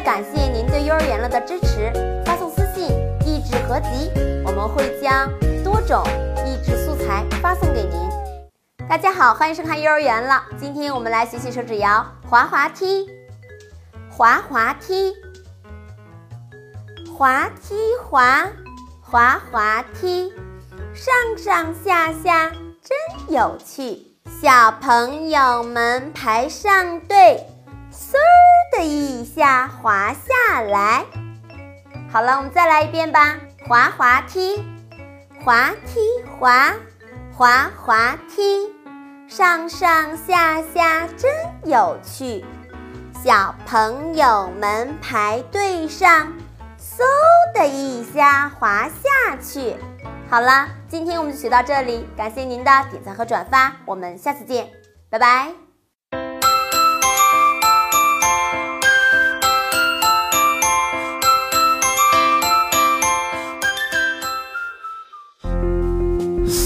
感谢您对幼儿园了的支持，发送私信“益智合集”，我们会将多种益智素材发送给您。大家好，欢迎收看幼儿园了。今天我们来学习手指谣滑滑梯，滑滑梯，滑梯滑，滑滑梯，上上下下真有趣。小朋友们排上队。嗖的一下滑下来，好了，我们再来一遍吧。滑滑梯，滑梯滑，滑滑梯，上上下下真有趣。小朋友们排队上，嗖的一下滑下去。好了，今天我们就学到这里，感谢您的点赞和转发，我们下次见，拜拜。